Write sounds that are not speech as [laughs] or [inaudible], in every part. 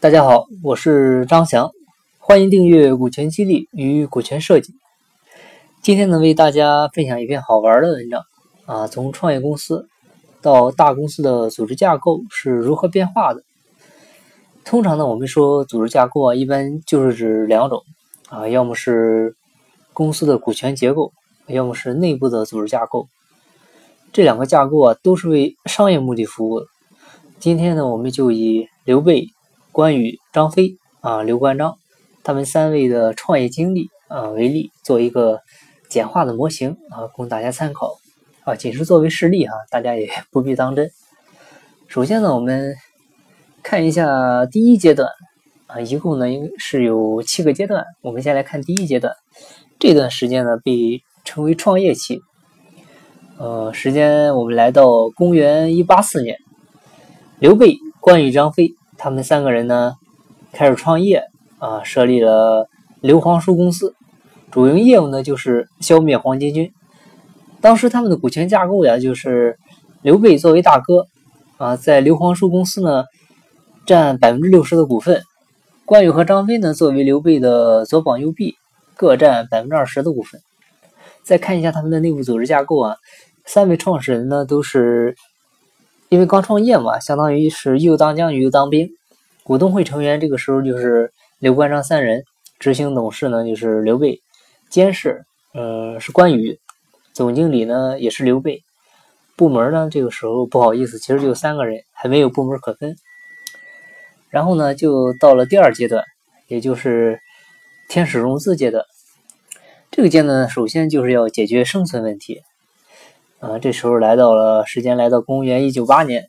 大家好，我是张翔，欢迎订阅股权激励与股权设计。今天呢，为大家分享一篇好玩的文章啊，从创业公司到大公司的组织架构是如何变化的。通常呢，我们说组织架构啊，一般就是指两种啊，要么是公司的股权结构，要么是内部的组织架构。这两个架构啊，都是为商业目的服务的。今天呢，我们就以刘备。关羽、张飞啊，刘关张，他们三位的创业经历啊为例，做一个简化的模型啊，供大家参考啊，仅是作为事例哈，大家也不必当真。首先呢，我们看一下第一阶段啊，一共呢应是有七个阶段。我们先来看第一阶段，这段时间呢被称为创业期。呃，时间我们来到公元一八四年，刘备、关羽、张飞。他们三个人呢，开始创业啊，设立了刘皇叔公司，主营业务呢就是消灭黄巾军。当时他们的股权架构呀，就是刘备作为大哥啊，在刘皇叔公司呢占百分之六十的股份，关羽和张飞呢作为刘备的左膀右臂，各占百分之二十的股份。再看一下他们的内部组织架构啊，三位创始人呢都是。因为刚创业嘛，相当于是又当将军又当兵。股东会成员这个时候就是刘关张三人，执行董事呢就是刘备，监事嗯是关羽，总经理呢也是刘备。部门呢这个时候不好意思，其实就三个人，还没有部门可分。然后呢就到了第二阶段，也就是天使融资阶段。这个阶段首先就是要解决生存问题。啊，这时候来到了时间，来到公元一九八年，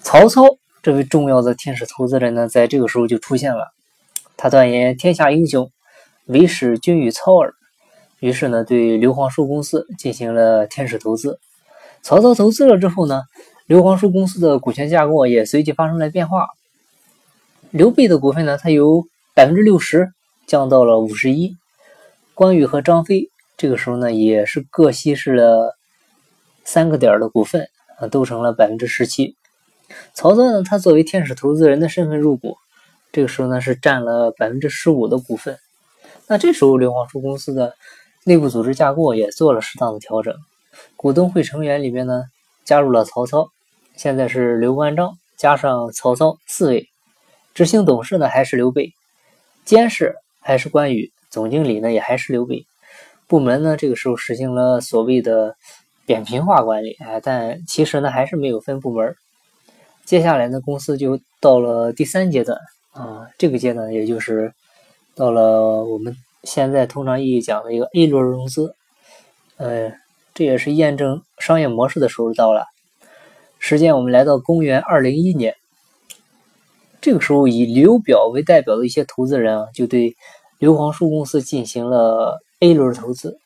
曹操这位重要的天使投资人呢，在这个时候就出现了。他断言天下英雄，唯使君与操耳。于是呢，对刘皇叔公司进行了天使投资。曹操投资了之后呢，刘皇叔公司的股权架构也随即发生了变化。刘备的股份呢，他由百分之六十降到了五十一，关羽和张飞。这个时候呢，也是各稀释了三个点的股份啊，都成了百分之十七。曹操呢，他作为天使投资人的身份入股，这个时候呢是占了百分之十五的股份。那这时候刘皇叔公司的内部组织架构也做了适当的调整，股东会成员里面呢加入了曹操，现在是刘关张加上曹操四位，执行董事呢还是刘备，监事还是关羽，总经理呢也还是刘备。部门呢，这个时候实行了所谓的扁平化管理，哎，但其实呢还是没有分部门。接下来呢，公司就到了第三阶段啊，这个阶段也就是到了我们现在通常意义讲的一个 A 轮融资，呃，这也是验证商业模式的时候到了。时间我们来到公元二零一年，这个时候以刘表为代表的一些投资人啊，就对刘皇叔公司进行了。A 轮投资，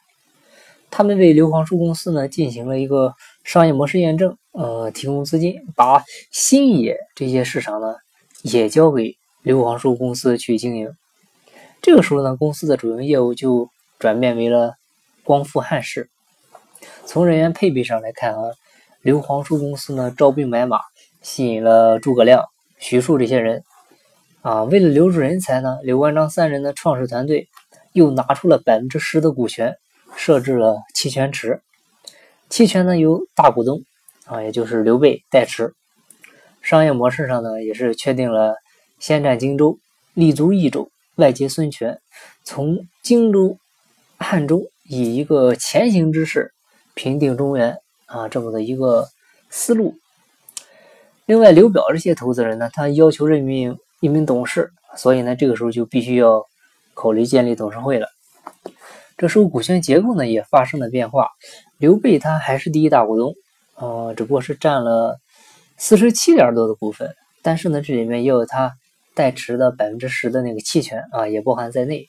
他们为刘皇叔公司呢进行了一个商业模式验证，呃，提供资金，把新野这些市场呢也交给刘皇叔公司去经营。这个时候呢，公司的主营业务就转变为了光复汉室。从人员配备上来看啊，刘皇叔公司呢招兵买马，吸引了诸葛亮、徐庶这些人。啊，为了留住人才呢，刘关张三人的创始团队。又拿出了百分之十的股权，设置了期权池。期权呢由大股东啊，也就是刘备代持。商业模式上呢也是确定了先占荆州，立足益州，外接孙权，从荆州、汉中以一个前行之势平定中原啊这么的一个思路。另外，刘表这些投资人呢，他要求任命一名董事，所以呢这个时候就必须要。考虑建立董事会了，这时候股权结构呢也发生了变化。刘备他还是第一大股东，呃，只不过是占了四十七点多的股份，但是呢，这里面也有他代持的百分之十的那个期权啊，也包含在内。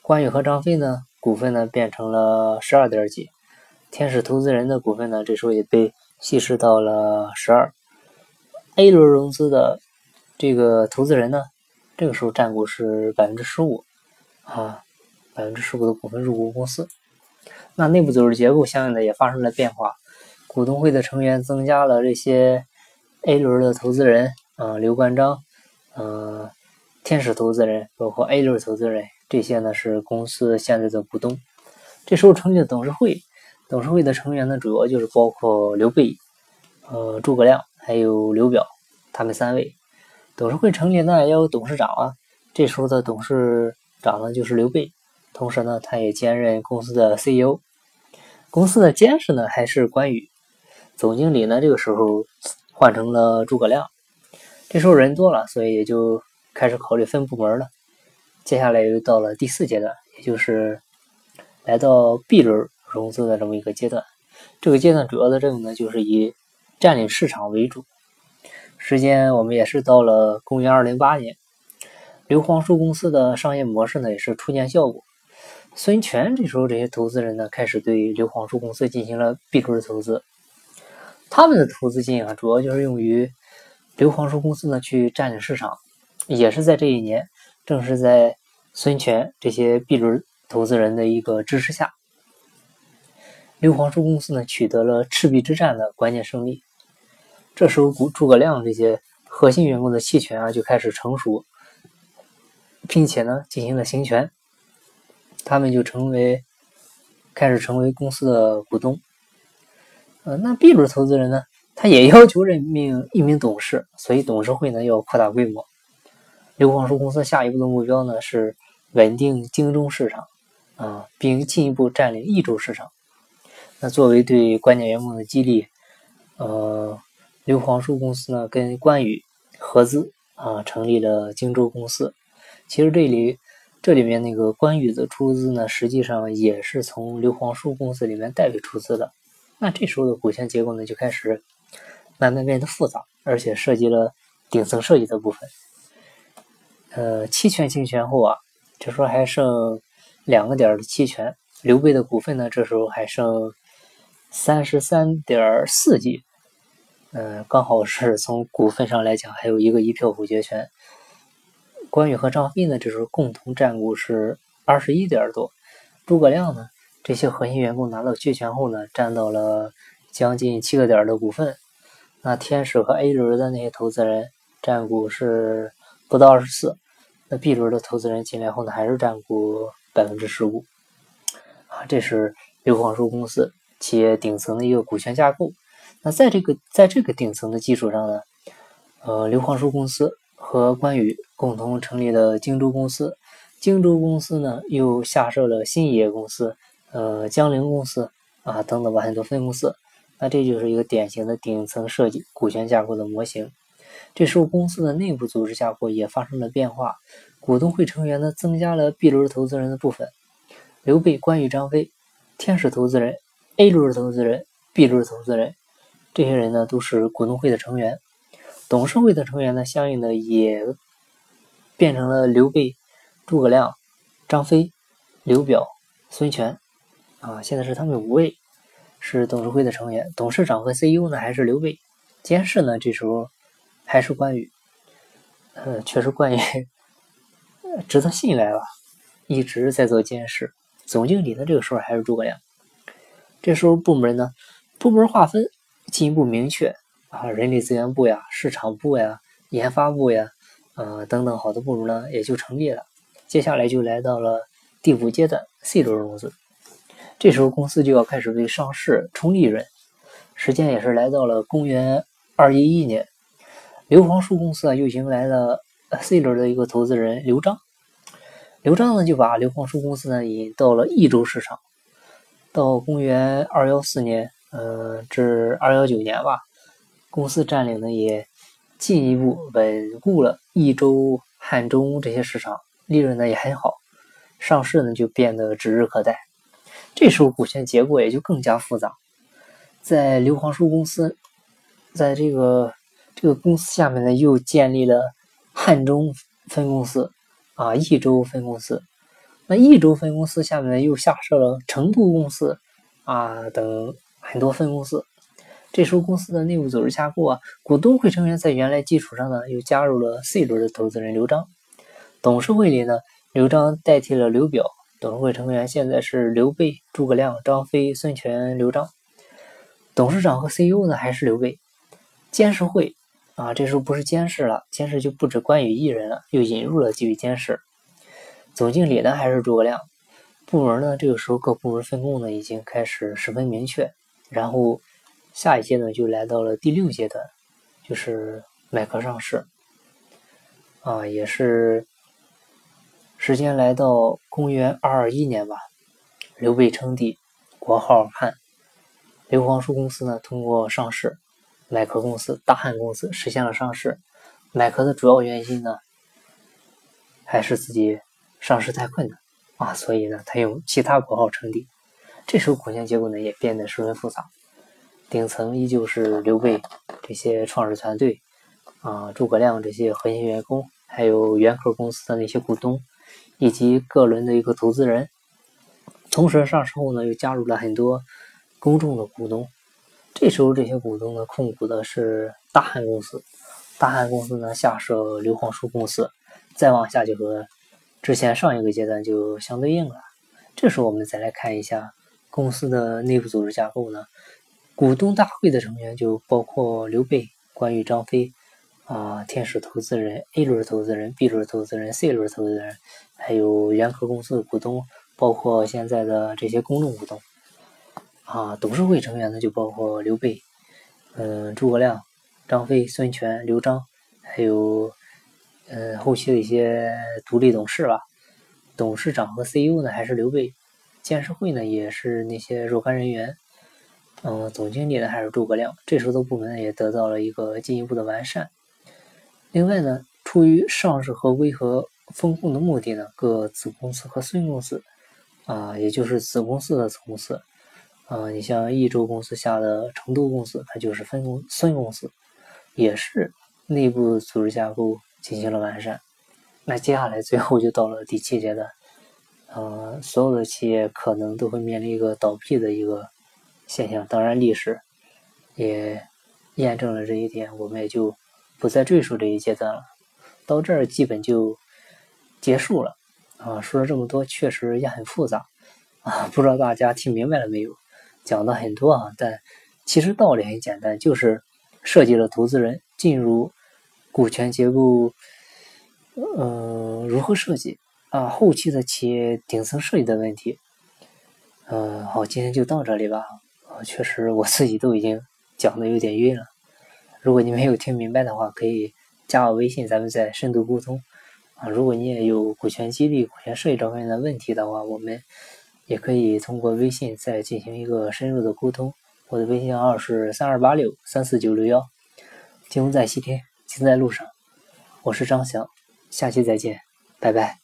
关羽和张飞呢，股份呢变成了十二点几，天使投资人的股份呢，这时候也被稀释到了十二。A 轮融资的这个投资人呢，这个时候占股是百分之十五。啊，百分之十五的股份入股公司，那内部组织结构相应的也发生了变化，股东会的成员增加了这些 A 轮的投资人啊，刘关张、嗯，天使投资人，包括 A 轮投资人，这些呢是公司现在的股东。这时候成立的董事会，董事会的成员呢主要就是包括刘备、呃诸葛亮还有刘表他们三位。董事会成立呢要有董事长啊，这时候的董事长呢就是刘备，同时呢他也兼任公司的 CEO。公司的监事呢还是关羽，总经理呢这个时候换成了诸葛亮。这时候人多了，所以也就开始考虑分部门了。接下来又到了第四阶段，也就是来到 B 轮融资的这么一个阶段。这个阶段主要的任务呢，就是以占领市场为主。时间我们也是到了公元二零八年，刘皇叔公司的商业模式呢也是初见效果。孙权这时候这些投资人呢，开始对刘皇叔公司进行了 B 轮投资。他们的投资金啊，主要就是用于。刘皇叔公司呢，去占领市场，也是在这一年，正是在孙权这些 B 轮投资人的一个支持下，刘皇叔公司呢取得了赤壁之战的关键胜利。这时候，诸诸葛亮这些核心员工的期权啊就开始成熟，并且呢进行了行权，他们就成为开始成为公司的股东。呃，那 B 轮投资人呢？他也要求任命一名董事，所以董事会呢要扩大规模。刘皇叔公司下一步的目标呢是稳定京中市场啊，并进一步占领益州市场。那作为对关键员工的激励，呃，刘皇叔公司呢跟关羽合资啊，成立了荆州公司。其实这里这里面那个关羽的出资呢，实际上也是从刘皇叔公司里面代为出资的。那这时候的股权结构呢就开始。慢慢变得复杂，而且涉及了顶层设计的部分。呃，期权行权后啊，这时候还剩两个点的期权。刘备的股份呢，这时候还剩三十三点四 G，嗯，刚好是从股份上来讲，还有一个一票否决权。关羽和张飞呢，这时候共同占股是二十一点多。诸葛亮呢，这些核心员工拿到期权后呢，占到了将近七个点的股份。那天使和 A 轮的那些投资人占股是不到二十四，那 B 轮的投资人进来后呢，还是占股百分之十五，啊，这是刘皇叔公司企业顶层的一个股权架构。那在这个在这个顶层的基础上呢，呃，刘皇叔公司和关羽共同成立了荆州公司，荆州公司呢又下设了新野公司、呃江陵公司啊等等吧很多分公司。那这就是一个典型的顶层设计股权架构的模型。这时候公司的内部组织架构也发生了变化，股东会成员呢增加了 B 轮投资人的部分，刘备、关羽、张飞，天使投资人、A 轮投资人、B 轮投资人，这些人呢都是股东会的成员。董事会的成员呢，相应的也变成了刘备、诸葛亮、张飞、刘表、孙权，啊，现在是他们五位。是董事会的成员，董事长和 CEO 呢还是刘备，监事呢这时候还是关羽，呃，确实关羽 [laughs] 值得信赖吧，一直在做监事。总经理呢这个时候还是诸葛亮。这时候部门呢，部门划分进一步明确啊，人力资源部呀、市场部呀、研发部呀，呃等等好多部门呢也就成立了。接下来就来到了第五阶段 C 轮融资。这时候公司就要开始为上市冲利润，时间也是来到了公元二一一年，刘皇叔公司啊又迎来了 C 轮的一个投资人刘璋，刘璋呢就把刘皇叔公司呢引到了益州市场，到公元二幺四年，呃至二幺九年吧，公司占领呢也进一步稳固了益州、汉中这些市场，利润呢也很好，上市呢就变得指日可待。这时候股权结构也就更加复杂，在刘皇叔公司，在这个这个公司下面呢，又建立了汉中分公司啊，益州分公司。那益州分公司下面呢，又下设了成都公司啊等很多分公司。这时候公司的内部组织架构啊，股东会成员在原来基础上呢，又加入了 C 轮的投资人刘璋。董事会里呢，刘璋代替了刘表。董事会成员现在是刘备、诸葛亮、张飞、孙权、刘璋。董事长和 CEO 呢还是刘备。监事会啊，这时候不是监事了，监事就不止关羽一人了，又引入了几位监事。总经理呢还是诸葛亮，部门呢这个时候各部门分工呢已经开始十分明确。然后下一阶段就来到了第六阶段，就是买壳上市。啊，也是时间来到公元二二一年吧，刘备称帝，国号汉，刘皇叔公司呢通过上市。买壳公司大汉公司实现了上市，买壳的主要原因呢，还是自己上市太困难啊，所以呢，他用其他国号称帝。这时候股权结构呢也变得十分复杂，顶层依旧是刘备这些创始团队啊，诸葛亮这些核心员工，还有原壳公司的那些股东，以及各轮的一个投资人。同时上市后呢，又加入了很多公众的股东。这时候，这些股东呢控股的是大汉公司，大汉公司呢下设刘皇叔公司，再往下就和之前上一个阶段就相对应了。这时候，我们再来看一下公司的内部组织架构呢，股东大会的成员就包括刘备、关羽、张飞啊，天使投资人、A 轮投资人、B 轮投资人、C 轮投资人，还有原壳公司的股东，包括现在的这些公众股东。啊，董事会成员呢就包括刘备、嗯诸葛亮、张飞、孙权、刘璋，还有嗯后期的一些独立董事吧。董事长和 CEO 呢还是刘备，监事会呢也是那些若干人员。嗯，总经理呢还是诸葛亮。这时候的部门也得到了一个进一步的完善。另外呢，出于上市和微和风控的目的呢，各子公司和孙公司啊，也就是子公司的子公司。啊，你像益州公司下的成都公司，它就是分公孙公司，也是内部组织架构进行了完善。那接下来最后就到了第七阶段，呃，所有的企业可能都会面临一个倒闭的一个现象。当然，历史也验证了这一点，我们也就不再赘述这一阶段了。到这儿基本就结束了。啊，说了这么多，确实也很复杂啊，不知道大家听明白了没有？讲的很多啊，但其实道理很简单，就是涉及了投资人进入股权结构，嗯，如何设计啊，后期的企业顶层设计的问题。嗯，好，今天就到这里吧。确实我自己都已经讲的有点晕了。如果你没有听明白的话，可以加我微信，咱们再深度沟通。啊，如果你也有股权激励、股权设计这方面的问题的话，我们。也可以通过微信再进行一个深入的沟通。我的微信号是三二八六三四九六幺。金融在西天，金在路上。我是张翔，下期再见，拜拜。